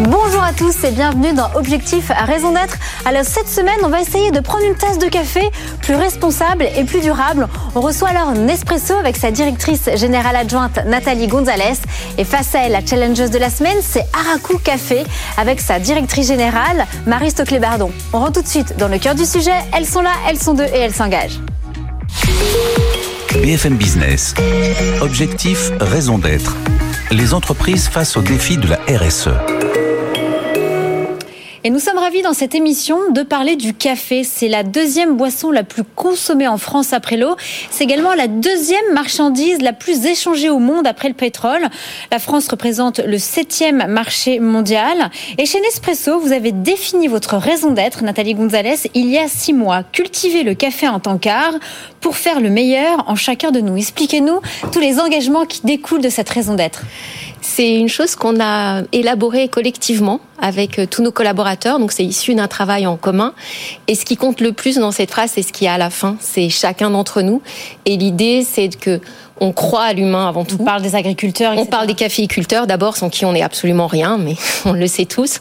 Bonjour à tous et bienvenue dans Objectif raison d'être. Alors cette semaine, on va essayer de prendre une tasse de café plus responsable et plus durable. On reçoit alors Nespresso avec sa directrice générale adjointe Nathalie Gonzalez et face à elle, la challengeuse de la semaine, c'est Araku Café avec sa directrice générale Marie Stoclet-Bardon. On rentre tout de suite dans le cœur du sujet. Elles sont là, elles sont deux et elles s'engagent. BFM Business. Objectif, raison d'être. Les entreprises face au défi de la RSE. Et nous sommes ravis dans cette émission de parler du café. C'est la deuxième boisson la plus consommée en France après l'eau. C'est également la deuxième marchandise la plus échangée au monde après le pétrole. La France représente le septième marché mondial. Et chez Nespresso, vous avez défini votre raison d'être, Nathalie Gonzalez, il y a six mois. Cultiver le café en tant qu'art pour faire le meilleur en chacun de nous. Expliquez-nous tous les engagements qui découlent de cette raison d'être. C'est une chose qu'on a élaborée collectivement avec euh, tous nos collaborateurs. Donc c'est issu d'un travail en commun. Et ce qui compte le plus dans cette phrase, c'est ce qu'il y a à la fin. C'est chacun d'entre nous. Et l'idée, c'est que on croit à l'humain avant tout. On parle des agriculteurs. On parle des caféiculteurs d'abord, sans qui on n'est absolument rien, mais on le sait tous,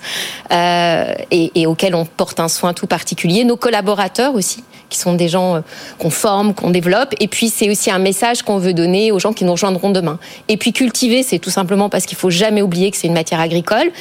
euh, et, et auxquels on porte un soin tout particulier. Nos collaborateurs aussi, qui sont des gens euh, qu'on forme, qu'on développe. Et puis c'est aussi un message qu'on veut donner aux gens qui nous rejoindront demain. Et puis cultiver, c'est tout simplement parce qu'il faut jamais oublier que c'est une matière agricole.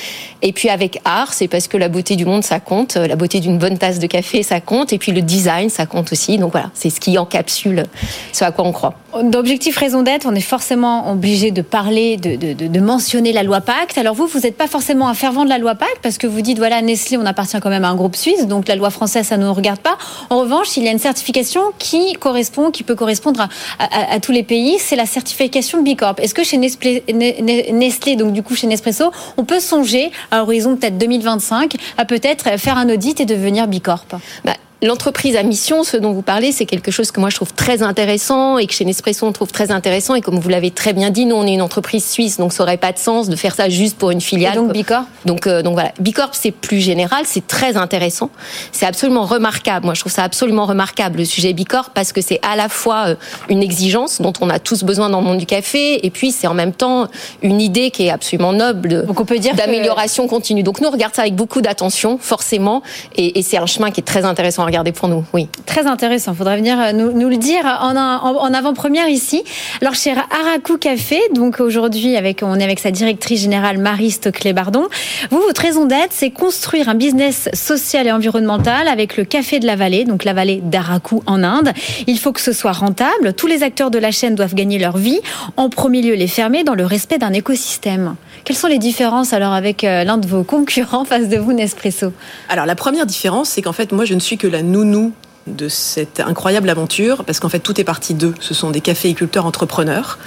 Et puis avec art, c'est parce que la beauté du monde, ça compte. La beauté d'une bonne tasse de café, ça compte. Et puis le design, ça compte aussi. Donc voilà, c'est ce qui encapsule ce à quoi on croit. D'objectif raison d'être, on est forcément obligé de parler, de, de, de, mentionner la loi Pacte. Alors vous, vous n'êtes pas forcément un fervent de la loi Pacte parce que vous dites, voilà, Nestlé, on appartient quand même à un groupe suisse, donc la loi française, ça ne nous regarde pas. En revanche, il y a une certification qui correspond, qui peut correspondre à, à, à tous les pays, c'est la certification Bicorp. Est-ce que chez Nestlé, donc du coup chez Nespresso, on peut songer à horizon peut-être 2025 à peut-être faire un audit et devenir Bicorp bah, L'entreprise à mission, ce dont vous parlez, c'est quelque chose que moi je trouve très intéressant et que chez Nespresso on trouve très intéressant. Et comme vous l'avez très bien dit, nous on est une entreprise suisse, donc ça aurait pas de sens de faire ça juste pour une filiale. Et donc Bicorp? Donc euh, donc voilà, Bicorp c'est plus général, c'est très intéressant, c'est absolument remarquable. Moi je trouve ça absolument remarquable le sujet Bicorp parce que c'est à la fois euh, une exigence dont on a tous besoin dans le monde du café et puis c'est en même temps une idée qui est absolument noble. Donc on peut dire d'amélioration que... continue. Donc nous on regarde ça avec beaucoup d'attention, forcément, et, et c'est un chemin qui est très intéressant à regarder pour nous. Oui. Très intéressant. Il faudrait venir nous, nous, le dire en, avant-première ici. Alors chez Araku Café, donc aujourd'hui avec on est avec sa directrice générale Marie Stoclet-Bardon. Vous, votre raison d'être, c'est construire un business social et environnemental avec le café de la vallée, donc la vallée d'Araku en Inde. Il faut que ce soit rentable. Tous les acteurs de la chaîne doivent gagner leur vie. En premier lieu, les fermer dans le respect d'un écosystème. Quelles sont les différences alors avec euh, l'un de vos concurrents face de vous, Nespresso? Alors la première différence, c'est qu'en fait, moi, je ne suis que la nounou de cette incroyable aventure, parce qu'en fait, tout est parti d'eux. Ce sont des caféiculteurs entrepreneurs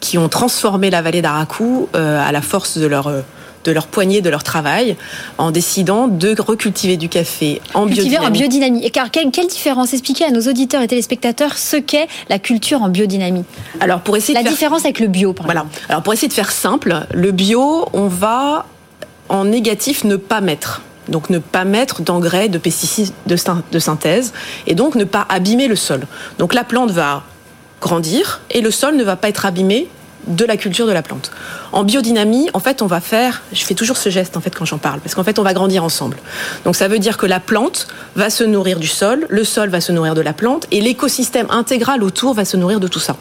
qui ont transformé la vallée d'Araku euh, à la force de leur euh, de leur poignée, de leur travail, en décidant de recultiver du café en Cultiver biodynamie. en biodynamie. Et car quelle, quelle différence Expliquez à nos auditeurs et téléspectateurs ce qu'est la culture en biodynamie. Alors pour essayer la de faire... différence avec le bio, par voilà. exemple. Alors pour essayer de faire simple, le bio, on va en négatif ne pas mettre. Donc ne pas mettre d'engrais, de pesticides de, de synthèse, et donc ne pas abîmer le sol. Donc la plante va grandir et le sol ne va pas être abîmé de la culture de la plante. En biodynamie, en fait, on va faire, je fais toujours ce geste en fait quand j'en parle, parce qu'en fait, on va grandir ensemble. Donc ça veut dire que la plante va se nourrir du sol, le sol va se nourrir de la plante, et l'écosystème intégral autour va se nourrir de tout ça.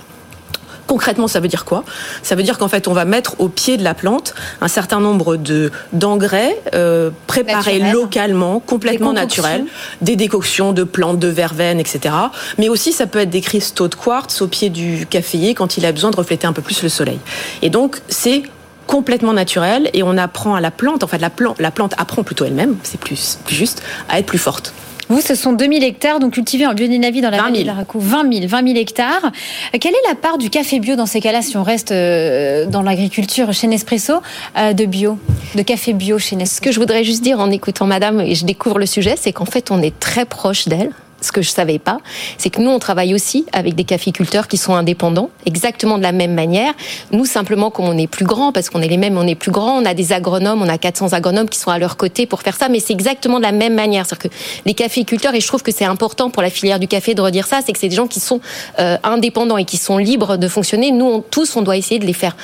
Concrètement, ça veut dire quoi? Ça veut dire qu'en fait, on va mettre au pied de la plante un certain nombre de d'engrais euh, préparés Naturel. localement, complètement Des naturels, des décoctions de plantes, de verveine, etc. Mais aussi, ça peut être des cristaux de quartz au pied du caféier quand il a besoin de refléter un peu plus le soleil. Et donc, c'est complètement naturel et on apprend à la plante, en fait, la plante, la plante apprend plutôt elle-même, c'est plus, plus juste, à être plus forte. Vous, ce sont 2000 hectares donc cultivés en biodynamie dans la 20 000. vallée de l'Arakou. 20 000, 20 000 hectares. Euh, Quelle est la part du café bio dans ces cas-là, si on reste euh, dans l'agriculture chez Nespresso, euh, de bio, de café bio chez Ce Nespresso que je voudrais juste dire en écoutant Madame, et je découvre le sujet, c'est qu'en fait, on est très proche d'elle. Ce que je savais pas, c'est que nous, on travaille aussi avec des caféiculteurs qui sont indépendants, exactement de la même manière. Nous, simplement, comme on est plus grand, parce qu'on est les mêmes, on est plus grand, on a des agronomes, on a 400 agronomes qui sont à leur côté pour faire ça, mais c'est exactement de la même manière. C'est-à-dire que les caféiculteurs, et je trouve que c'est important pour la filière du café de redire ça, c'est que c'est des gens qui sont euh, indépendants et qui sont libres de fonctionner. Nous, tous, on doit essayer de les faire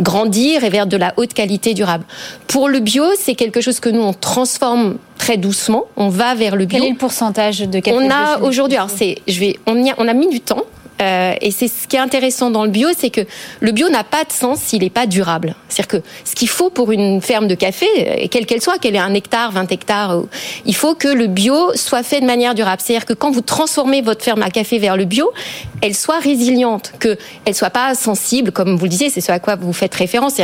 grandir et vers de la haute qualité durable. Pour le bio, c'est quelque chose que nous on transforme très doucement. On va vers le bio. Quel est le pourcentage de On a aujourd'hui, alors c'est, je vais, on, y a, on a mis du temps euh, et c'est ce qui est intéressant dans le bio, c'est que le bio n'a pas de sens s'il n'est pas durable. C'est-à-dire que ce qu'il faut pour une ferme de café, euh, quelle qu'elle soit, qu'elle ait un hectare, 20 hectares, il faut que le bio soit fait de manière durable. C'est-à-dire que quand vous transformez votre ferme à café vers le bio, elle soit résiliente, qu'elle soit pas sensible, comme vous le disiez, c'est ce à quoi vous faites référence,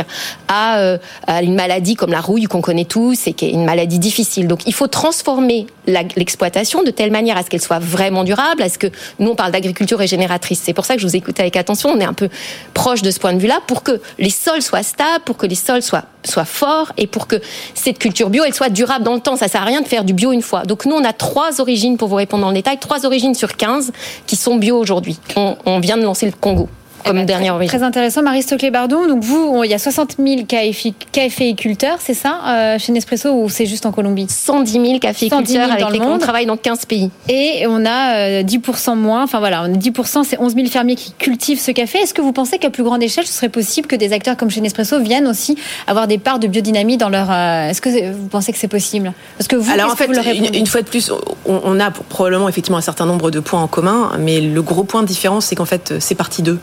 à, euh, à une maladie comme la rouille qu'on connaît tous et qui est une maladie difficile. Donc il faut transformer l'exploitation de telle manière à ce qu'elle soit vraiment durable, à ce que nous on parle d'agriculture régénératrice c'est pour ça que je vous écoute avec attention. On est un peu proche de ce point de vue-là pour que les sols soient stables, pour que les sols soient, soient forts et pour que cette culture bio, elle soit durable dans le temps. Ça sert à rien de faire du bio une fois. Donc nous, on a trois origines pour vous répondre le détail, trois origines sur 15 qui sont bio aujourd'hui. on vient de lancer le Congo comme dernière origine. Très intéressant. Marie-Stoclé Bardon, donc vous, il y a 60 000 caféiculteurs, c'est ça, euh, chez Nespresso, ou c'est juste en Colombie? 110 000 caféiculteurs avec lesquels on travaille dans 15 pays. Et on a 10% euh, moins, enfin voilà, on a 10%, c'est 11 000 fermiers qui cultivent ce café. Est-ce que vous pensez qu'à plus grande échelle, ce serait possible que des acteurs comme chez Nespresso viennent aussi avoir des parts de biodynamie dans leur... Euh, est-ce que vous pensez que c'est possible? Parce que vous, Alors en fait, une, une, fois de plus, on, on a probablement effectivement un certain nombre de points en commun, mais le gros point de différence, c'est qu'en fait, c'est parti d'eux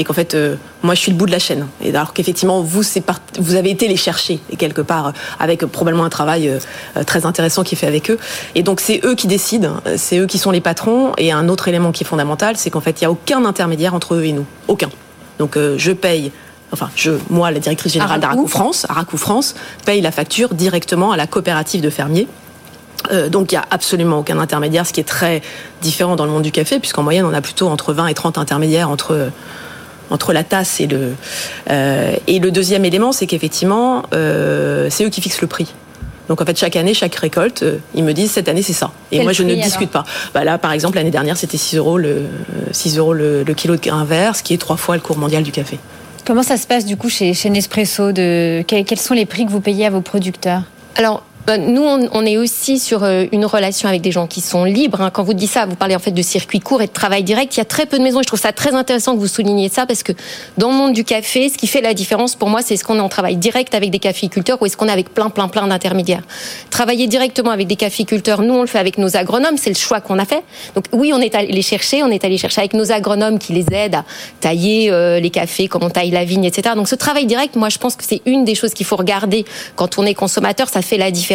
et qu'en fait, euh, moi, je suis le bout de la chaîne. Et alors qu'effectivement, vous, vous avez été les chercher, et quelque part, euh, avec probablement un travail euh, très intéressant qui est fait avec eux. Et donc, c'est eux qui décident, c'est eux qui sont les patrons. Et un autre élément qui est fondamental, c'est qu'en fait, il n'y a aucun intermédiaire entre eux et nous. Aucun. Donc, je paye enfin je, moi, la directrice générale d'Aracou France, Aracou France, paye la facture directement à la coopérative de fermiers. donc il n'y a absolument aucun intermédiaire, ce qui est très différent dans le monde du café, puisqu'en moyenne on a plutôt entre 20 et 30 intermédiaires entre entre la tasse et le euh, et le deuxième élément, c'est qu'effectivement, euh, c'est eux qui fixent le prix. Donc en fait, chaque année, chaque récolte, euh, ils me disent cette année c'est ça. Et moi je ne discute pas. Bah là, par exemple, l'année dernière, c'était 6 euros le 6 euros le, kilo de grain vert, ce qui est trois fois le cours mondial du café. Comment ça se passe du coup chez, chez Nespresso de, Quels sont les prix que vous payez à vos producteurs? Alors, nous, on, est aussi sur euh, une relation avec des gens qui sont libres. Hein. Quand vous dites ça, vous parlez en fait de circuit court et de travail direct. Il y a très peu de maisons. Je trouve ça très intéressant que vous souligniez ça parce que dans le monde du café, ce qui fait la différence pour moi, c'est est-ce qu'on est en travail direct avec des caféiculteurs ou est-ce qu'on est avec plein, plein, plein d'intermédiaires. Travailler directement avec des caféiculteurs, nous, on le fait avec nos agronomes. C'est le choix qu'on a fait. Donc oui, on est allé les chercher. On est allé chercher avec nos agronomes qui les aident à tailler euh, les cafés, comme on taille la vigne, etc. Donc ce travail direct, moi, je pense que c'est une des choses qu'il faut regarder quand on est consommateur. Ça fait la différence.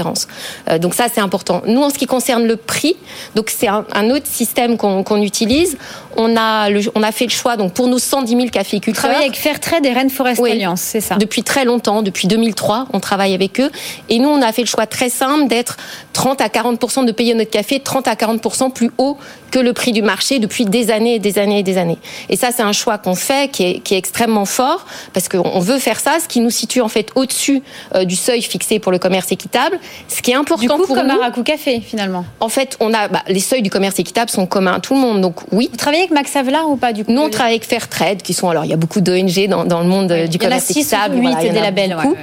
Euh, donc ça, c'est important. Nous, en ce qui concerne le prix, donc c'est un, autre système qu'on utilise. On a, on a fait le choix, donc pour nos 110 000 caféiculteurs. Travailler avec Fairtrade et Rainforest Alliance, c'est ça Depuis très longtemps, depuis 2003, on travaille avec eux. Et nous, on a fait le choix très simple d'être 30 à 40% de payer notre café 30 à 40% plus haut que le prix du marché depuis des années et des années et des années. Et ça, c'est un choix qu'on fait qui est, qui est, extrêmement fort parce qu'on veut faire ça, ce qui nous situe en fait au-dessus euh, du seuil fixé pour le commerce équitable. Ce qui est important du coup, pour comme nous, Araku Café finalement. En fait, on a bah, les seuils du commerce équitable sont communs à tout le monde. Donc oui. Vous travaillez avec Max Havelaar ou pas du coup Nous, on travaille avec Fairtrade, qui sont alors il y a beaucoup d'ONG dans, dans le monde du commerce équitable. Il y en a 6 des labels. Ouais,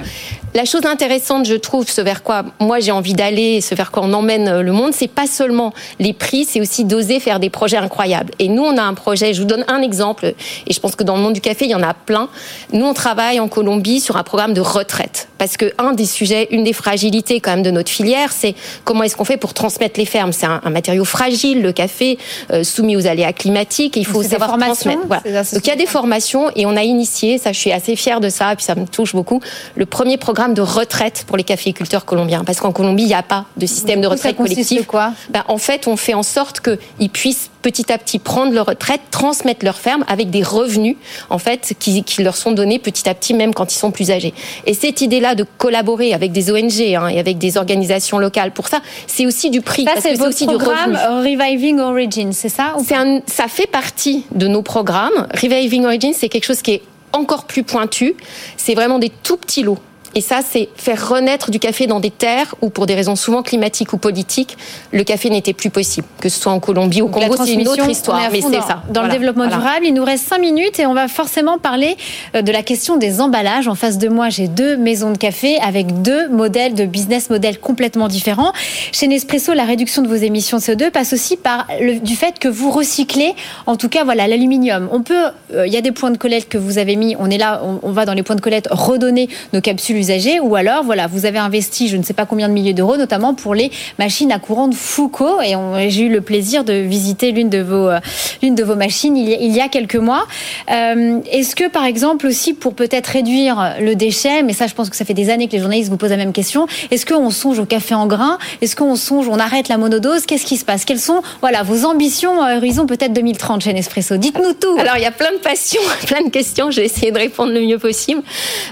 La chose intéressante, je trouve, ce vers quoi moi j'ai envie d'aller, ce vers quoi on emmène euh, le monde, c'est pas seulement les prix, c'est aussi d'oser faire des projets incroyables. Et nous, on a un projet. Je vous donne un exemple, et je pense que dans le monde du café, il y en a plein. Nous, on travaille en Colombie sur un programme de retraite, parce que un des sujets, une des fragilités quand même de notre filière, c'est comment est-ce qu'on fait pour transmettre les fermes. C'est un, matériau fragile, le café, euh, soumis aux aléas climatiques, et il faut savoir transmettre. Voilà. Donc il y a des formations, et on a initié, ça, je suis assez fière de ça, et puis ça me touche beaucoup, le premier programme de retraite pour les caféiculteurs colombiens, parce qu'en Colombie, il n'y a pas de système de retraite collectif. Quoi? Ben, en fait, on fait en sorte qu'ils puissent petit à petit prendre leur retraite, transmettre leur ferme avec des revenus en fait qui, qui, leur sont donnés petit à petit même quand ils sont plus âgés. Et cette idée-là de collaborer avec des ONG hein, et avec des organisations locales pour ça, c'est aussi du prix. Ça, c'est aussi programme du Reviving Origins, c'est ça un, ça fait partie de nos programmes. Reviving Origins, c'est quelque chose qui est encore plus pointu. C'est vraiment des tout petits lots Et ça, c'est faire renaître du café dans des terres où, pour des raisons souvent climatiques ou politiques, le café n'était plus possible. Que ce soit en Colombie ou au Congo, c'est une autre histoire. Mais c'est ça. Dans le développement durable, il nous reste cinq minutes et on va forcément parler euh, de la question des emballages. En face de moi, j'ai deux maisons de café avec deux modèles de business models complètement différents. Chez Nespresso, la réduction de vos émissions de CO2 passe aussi par le, du fait que vous recyclez, en tout cas, voilà, l'aluminium. On peut, euh, il y a des points de collecte que vous avez mis. On est là, on, on va dans les points de collecte redonner nos capsules ou alors, voilà, vous avez investi, je ne sais pas combien de milliers d'euros, notamment pour les machines à courant de Foucault. Et j'ai eu le plaisir de visiter l'une de vos, euh, l'une de vos machines il y a, quelques mois. Euh, Est-ce que, par exemple, aussi pour peut-être réduire le déchet, mais ça, je pense que ça fait des années que les journalistes vous posent la même question. Est-ce qu'on songe au café en grains? Est-ce qu'on songe, on arrête la monodose? Qu'est-ce qui se passe? Quelles sont, voilà, vos ambitions à horizon peut-être 2030 chez Nespresso Dites-nous tout. Alors, il y a plein de passions, plein de questions. Je vais essayer de répondre le mieux possible.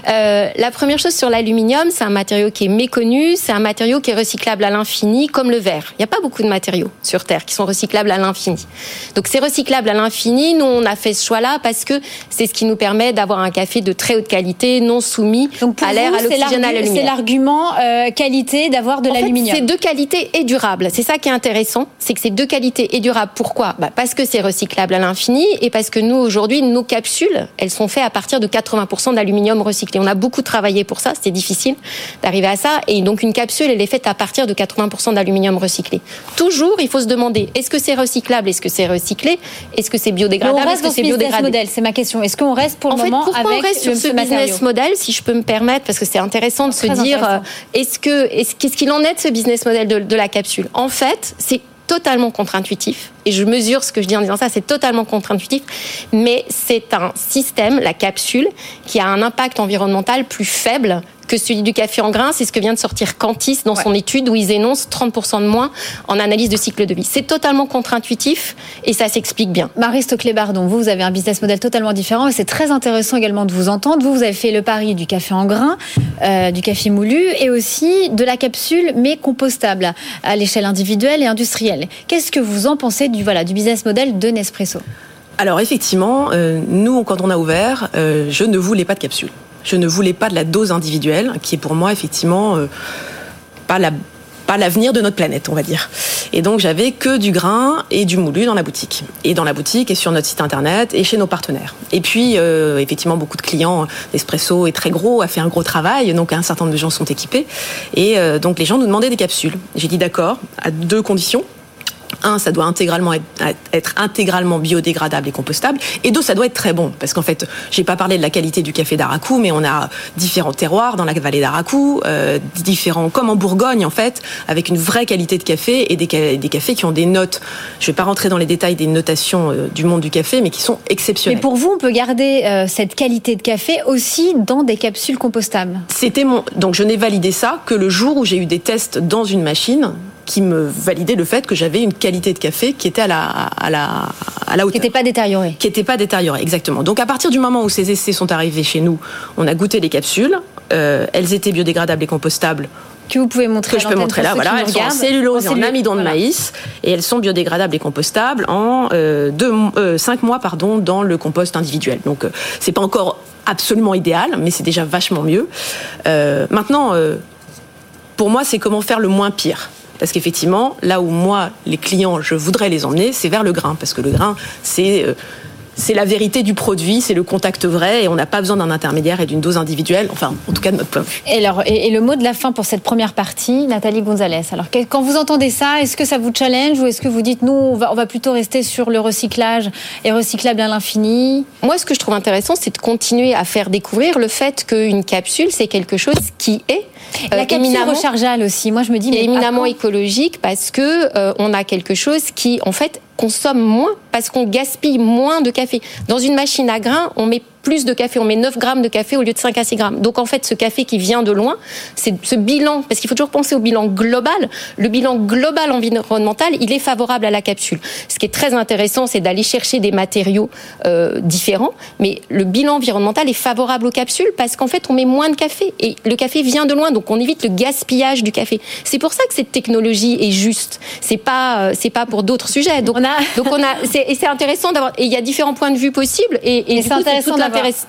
Euh, la première chose sur l'aluminium, c'est un matériau qui est méconnu. C'est un matériau qui est recyclable à l'infini, comme le verre. Il n'y a pas beaucoup de matériaux sur Terre qui sont recyclables à l'infini. Donc, c'est recyclable à l'infini. Nous, on a fait ce choix-là parce que c'est ce qui nous permet d'avoir un café de très haute qualité, non soumis à l'air, à l'oxygène, à la lumière. C'est l'argument euh, qualité d'avoir de l'aluminium. C'est de qualité et durable. C'est ça qui est intéressant, c'est que c'est de qualité et durable. Pourquoi? Bah Parce que c'est recyclable à l'infini et parce que nous, aujourd'hui, nos capsules, elles sont faites à partir de 80% d'aluminium recyclé. On a beaucoup travaillé pour ça, c'était difficile d'arriver à ça. Et donc, une capsule, elle est faite à partir de 80% d'aluminium recyclé. Toujours, il faut se demander, est-ce que c'est recyclable? Est-ce que c'est recyclé? Est-ce que c'est biodégradable? Est-ce que c'est biodégradable C'est ma question. Est-ce qu'on reste pour en le fait, moment pourquoi avec on reste sur ce, ce business model, si je peux me permettre, parce que c'est intéressant de se dire, euh, est-ce que, est-ce, qu'est-ce qu'il en est de ce business model de, de la capsule? En fait, c'est totalement contre-intuitif. Et je mesure ce que je dis en disant ça, c'est totalement contre-intuitif. Mais c'est un système, la capsule, qui a un impact environnemental plus faible que celui du café en grains. C'est ce que vient de sortir Cantis dans son étude où ils énoncent 30% de moins en analyse de cycle de vie. C'est totalement contre-intuitif et ça s'explique bien. Marie Stoclet-Bardon, vous, vous avez un business model totalement différent et c'est très intéressant également de vous entendre. Vous, vous avez fait le pari du café en grains, euh, du café moulu et aussi de la capsule mais compostable à l'échelle individuelle et industrielle. Qu'est-ce que vous en pensez du, voilà, du business model de Nespresso? Alors effectivement, euh, nous, quand on a ouvert, euh, je ne voulais pas de capsule. Je ne voulais pas de la dose individuelle, qui est pour moi effectivement euh, pas la pas l'avenir de notre planète, on va dire. Et donc j'avais que du grain et du moulu dans la boutique. Et dans la boutique et sur notre site internet et chez nos partenaires. Et puis euh, effectivement beaucoup de clients, Nespresso est très gros, a fait un gros travail, donc un certain nombre de gens sont équipés. Et euh, donc les gens nous demandaient des capsules. J'ai dit d'accord, à deux conditions. Un, ça doit intégralement être, être, intégralement biodégradable et compostable. Et deux, ça doit être très bon. Parce qu'en fait, j'ai pas parlé de la qualité du café d'Aracou, mais on a différents terroirs dans la vallée d'Aracou, euh, différents, comme en Bourgogne, en fait, avec une vraie qualité de café et des, des cafés qui ont des notes. Je vais pas rentrer dans les détails des notations euh, du monde du café, mais qui sont exceptionnelles. Mais pour vous, on peut garder euh, cette qualité de café aussi dans des capsules compostables? C'était mon, donc je n'ai validé ça que le jour où j'ai eu des tests dans une machine qui me validait le fait que j'avais une qualité de café qui était à la, à la, à la hauteur. Qui n'était pas détériorée. Qui n'était pas détériorée, exactement. Donc à partir du moment où ces essais sont arrivés chez nous, on a goûté les capsules. Euh, elles étaient biodégradables et compostables. Que vous pouvez montrer. Que je peux montrer là, voilà. Elles sont en cellulose et en amidon de maïs. Et elles sont biodégradables et compostables en euh, deux, euh, cinq mois pardon, dans le compost individuel. Donc euh, c'est pas encore absolument idéal, mais c'est déjà vachement mieux. Maintenant, pour moi, c'est comment faire le moins pire. Parce qu'effectivement, là où moi, les clients, je voudrais les emmener, c'est vers le grain. Parce que le grain, c'est euh, c'est la vérité du produit, c'est le contact vrai et on n'a pas besoin d'un intermédiaire et d'une dose individuelle, enfin, en tout cas de notre point de vue. Et, alors, et, et, le mot de la fin pour cette première partie, Nathalie Gonzalez. Alors, quand vous entendez ça, est-ce que ça vous challenge ou est-ce que vous dites, nous, on va, on va plutôt rester sur le recyclage et recyclable à l'infini? Moi, ce que je trouve intéressant, c'est de continuer à faire découvrir le fait qu'une capsule, c'est quelque chose qui est la capsule éminemment, rechargeable aussi. Moi, je me dis, mais éminemment écologique parce que euh, on a quelque chose qui, en fait, consomme moins parce qu'on gaspille moins de café. Dans une machine à grains, on met plus de café, on met 9 grammes de café au lieu de 5 à 6 grammes. Donc en fait, ce café qui vient de loin, c'est ce bilan, parce qu'il faut toujours penser au bilan global. Le bilan global environnemental, il est favorable à la capsule. Ce qui est très intéressant, c'est d'aller chercher des matériaux euh, différents, mais le bilan environnemental est favorable aux capsules parce qu'en fait, on met moins de café et le café vient de loin, donc on évite le gaspillage du café. C'est pour ça que cette technologie est juste. C'est pas, euh, c'est pas pour d'autres sujets. Donc on a, donc on a, c'est intéressant d'avoir. Et il y a différents points de vue possibles. Et, et c'est intéressant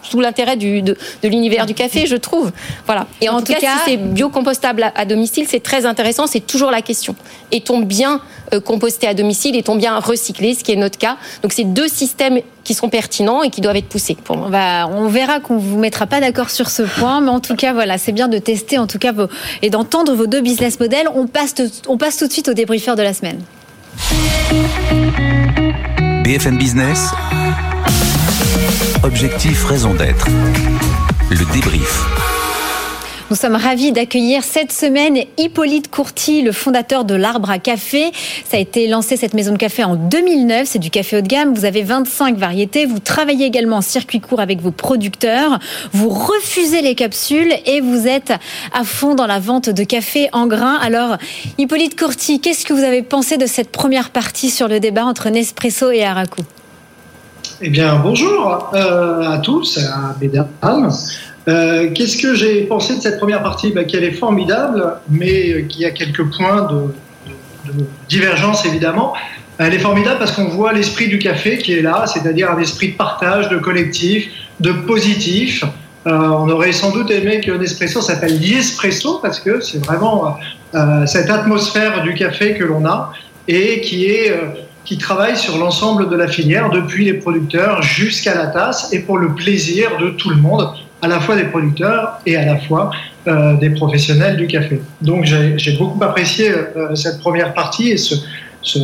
tout l'intérêt de, de l'univers du café, je trouve. Voilà. Et en, tout cas, si c'est biocompostable à, domicile, c'est très intéressant. C'est toujours la question. Est-on bien euh, composté à domicile Est-on bien recyclé Ce qui est notre cas. Donc, c'est deux systèmes qui sont pertinents et qui doivent être poussés. Pour On, verra qu'on vous mettra pas d'accord sur ce point, mais en tout cas, voilà, c'est bien de tester en tout cas vos, et d'entendre vos deux business models. On passe, on passe tout de suite au débriefeur de la semaine. BFM Business. Objectif, raison d'être. Le débrief. Nous sommes ravis d'accueillir cette semaine Hippolyte Courty, le fondateur de l'Arbre à Café. Ça a été lancé cette maison de café en 2009. C'est du café haut de gamme. Vous avez 25 variétés. Vous travaillez également en circuit court avec vos producteurs. Vous refusez les capsules et vous êtes à fond dans la vente de café en grains. Alors, Hippolyte Courty, qu'est-ce que vous avez pensé de cette première partie sur le débat entre Nespresso et Araku eh bien, bonjour euh, à tous, à mesdames. Euh, qu'est-ce que j'ai pensé de cette première partie? Bah, Qu'elle est formidable, mais qu'il y a quelques points de, divergence évidemment. Elle est formidable parce qu'on voit l'esprit du café qui est là, c'est-à-dire un esprit de partage, de collectif, de positif. Euh, on aurait sans doute aimé que Nespresso s'appelle Liespresso parce que c'est vraiment euh, cette atmosphère du café que l'on a et qui est qui travaille sur l'ensemble de la filière, depuis les producteurs jusqu'à la tasse, et pour le plaisir de tout le monde à la fois des producteurs et à la fois euh, des professionnels du café. Donc j'ai beaucoup apprécié euh, cette première partie et ce, ce,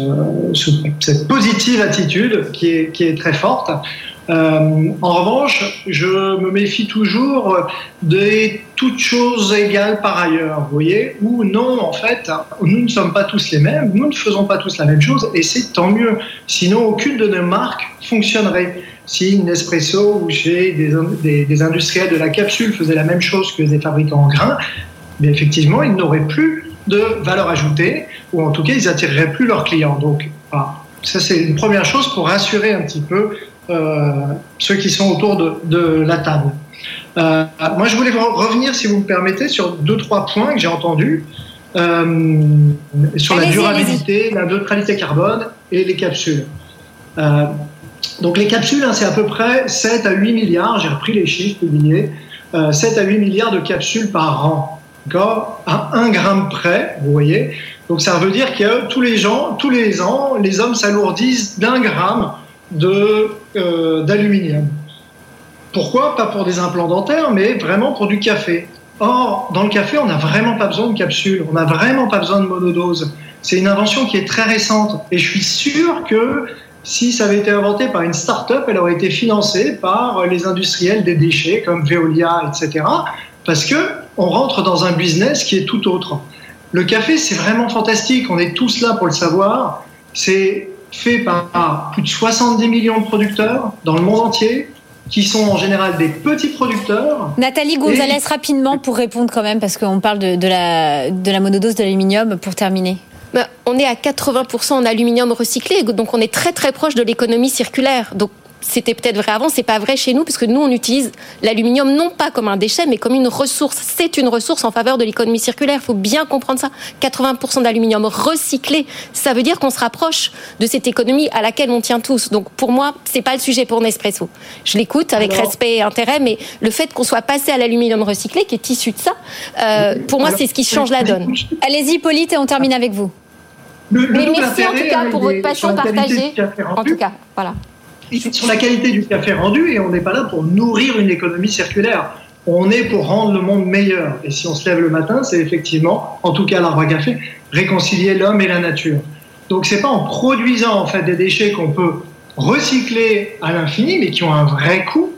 cette positive attitude qui est très forte. Euh, en revanche, je me méfie toujours des toutes choses égales par ailleurs, vous voyez, ou non, en fait, nous ne sommes pas tous les mêmes, nous ne faisons pas tous la même chose, et c'est tant mieux. Sinon, aucune de nos marques fonctionnerait si Nespresso ou chez des, industriels de la capsule faisaient la même chose que des fabricants en grains, mais effectivement, ils n'auraient plus de valeur ajoutée, ou en tout cas, ils attireraient plus leurs clients. Donc, ça, c'est une première chose pour rassurer un petit peu ceux qui sont autour de, de la table. Euh, moi, je voulais revenir, si vous me permettez, sur deux, trois points que j'ai entendus. Euh, sur la durabilité, la neutralité carbone et les capsules. Euh, donc les capsules, hein, c'est à peu près 7 à 8 milliards, j'ai repris les chiffres publiés, 7 euh, à 8 milliards de capsules par an, d'accord À 1 gramme près, vous voyez. Donc ça veut dire que tous les gens, tous les ans, les hommes s'alourdissent d'un gramme euh, d'aluminium. Pourquoi? Pas pour des implants dentaires, mais vraiment pour du café. Or, dans le café, on n'a vraiment pas besoin de capsules, on n'a vraiment pas besoin de monodose. C'est une invention qui est très récente. Et je suis sûr que si ça avait été inventé par une start-up, elle aurait été financée par les industriels des déchets comme Veolia, etc. Parce que on rentre dans un business qui est tout autre. Le café, c'est vraiment fantastique. On est tous là pour le savoir. C'est fait par plus de 70 millions de producteurs dans le monde entier qui sont en général des petits producteurs. Nathalie Gonzalez, rapidement pour répondre quand même, parce qu'on parle de, la, de la monodose d'aluminium pour terminer. Bah, on est à 80% en aluminium recyclé, donc on est très très proche de l'économie circulaire. Donc c'était peut-être vrai avant, c'est pas vrai chez nous, parce que nous, on utilise l'aluminium non pas comme un déchet, mais comme une ressource. C'est une ressource en faveur de l'économie circulaire. Il faut bien comprendre ça. 80% d'aluminium recyclé, ça veut dire qu'on se rapproche de cette économie à laquelle on tient tous. Donc pour moi, c'est pas le sujet pour Nespresso. Je l'écoute avec respect et intérêt, mais le fait qu'on soit passé à l'aluminium recyclé, qui est issu de ça, euh, pour moi, c'est ce qui change la donne. Allez-y, Polite, et on termine avec vous. mais merci en tout cas pour votre passion partagée. En tout cas, voilà sur la qualité du café rendu et on n'est pas là pour nourrir une économie circulaire. On est pour rendre le monde meilleur. Et si on se lève le matin, c'est effectivement, en tout cas l'arbre à café, réconcilier l'homme et la nature. Donc c'est pas en produisant en fait des déchets qu'on peut recycler à l'infini, mais qui ont un vrai coût,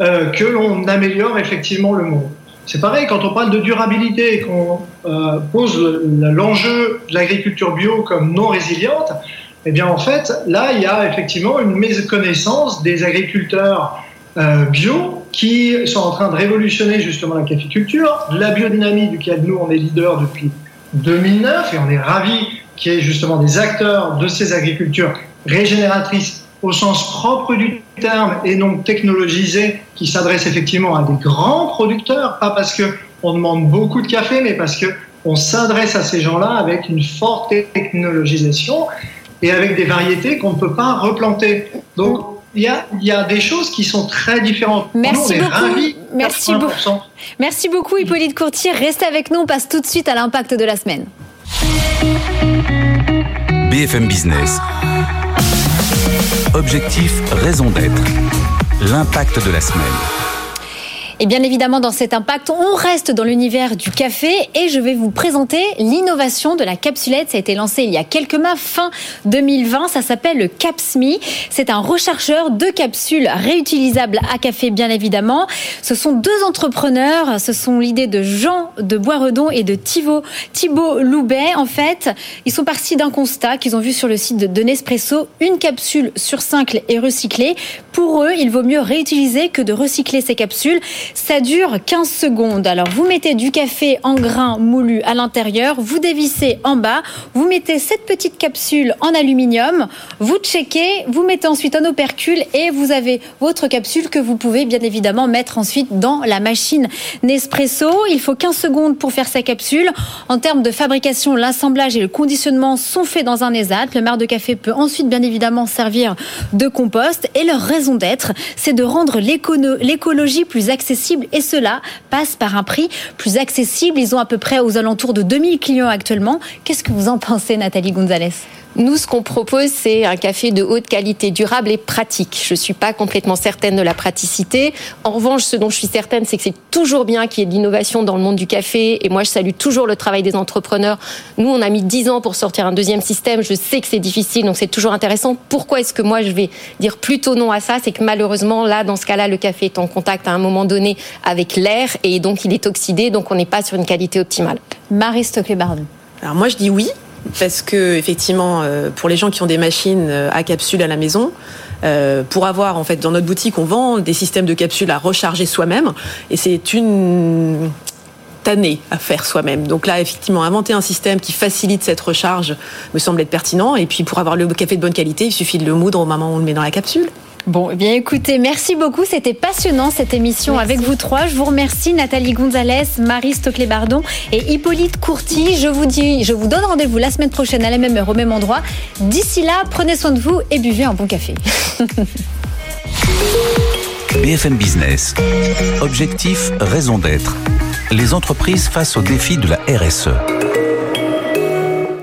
euh, que l'on améliore effectivement le monde. C'est pareil quand on parle de durabilité et qu'on euh, pose l'enjeu de l'agriculture bio comme non résiliente, eh bien, en fait, là, il y a effectivement une méconnaissance des agriculteurs euh, bio qui sont en train de révolutionner justement la caficulture, la biodynamie duquel nous, on est leader depuis 2009 et on est ravis qu'il y ait justement des acteurs de ces agricultures régénératrices au sens propre du terme et non technologisées qui s'adressent effectivement à des grands producteurs, pas parce que on demande beaucoup de café, mais parce que on s'adresse à ces gens-là avec une forte technologisation et avec des variétés qu'on ne peut pas replanter. Donc, il y a, il y a des choses qui sont très différentes. Merci Nous, on est beaucoup. Merci 80%. beaucoup. Merci beaucoup Hippolyte Courtier. Restez avec nous, on passe tout de suite à l'impact de la semaine. BFM Business. Objectif, raison d'être. L'impact de la semaine. Et bien évidemment, dans cet impact, on reste dans l'univers du café et je vais vous présenter l'innovation de la capsulette. Ça a été lancé il y a quelques mois, fin 2020. Ça s'appelle le CapsMe. C'est un rechargeur de capsules réutilisables à café, bien évidemment. Ce sont deux entrepreneurs. Ce sont l'idée de Jean de Boisredon et de Thibaut, Thibaut Loubet. En fait, ils sont partis d'un constat qu'ils ont vu sur le site de, Nespresso. Une capsule sur cinq est recyclée. Pour eux, il vaut mieux réutiliser que de recycler ces capsules. Ça dure 15 secondes. Alors, vous mettez du café en grains moulu à l'intérieur, vous dévissez en bas, vous mettez cette petite capsule en aluminium, vous checkez, vous mettez ensuite un opercule et vous avez votre capsule que vous pouvez bien évidemment mettre ensuite dans la machine Nespresso. Il faut 15 secondes pour faire sa capsule. En termes de fabrication, l'assemblage et le conditionnement sont faits dans un ESAT. Le marc de café peut ensuite bien évidemment servir de compost et leur raison d'être, c'est de rendre l'écologie plus accessible et cela passe par un prix plus accessible. Ils ont à peu près aux alentours de 2000 clients actuellement. Qu'est-ce que vous en pensez, Nathalie Gonzalez? Nous, ce qu'on propose, c'est un café de haute qualité, durable et pratique. Je suis pas complètement certaine de la praticité. En revanche, ce dont je suis certaine, c'est que c'est toujours bien qu'il y ait de l'innovation dans le monde du café. Et moi, je salue toujours le travail des entrepreneurs. Nous, on a mis 10 ans pour sortir un deuxième système. Je sais que c'est difficile, donc c'est toujours intéressant. Pourquoi est-ce que moi, je vais dire plutôt non à ça? C'est que malheureusement, là, dans ce cas-là, le café est en contact à un moment donné avec l'air et donc il est oxydé, donc on n'est pas sur une qualité optimale. Marie Stockley-Bardon. Alors moi je dis oui parce que effectivement euh, pour les gens qui ont des machines euh, à capsules à la maison euh, pour avoir en fait dans notre boutique on vend des systèmes de capsules à recharger soi-même et c'est une tannée à faire soi-même. Donc là, effectivement, inventer un système qui facilite cette recharge me semble être pertinent. Et puis, pour avoir le café de bonne qualité, il suffit de le moudre au moment où on le met dans la capsule. Bon, eh bien écoutez, merci beaucoup. C'était passionnant cette émission avec vous trois. Je vous remercie Nathalie Gonzalez, Marie Stocley-Bardon et Hippolyte Courty. Je vous dis, je vous donne rendez-vous la semaine prochaine à la même heure au même endroit. D'ici là, prenez soin de vous et buvez un bon café. BFM Business. Objectif, raison d'être. Les entreprises face au défi de la RSE.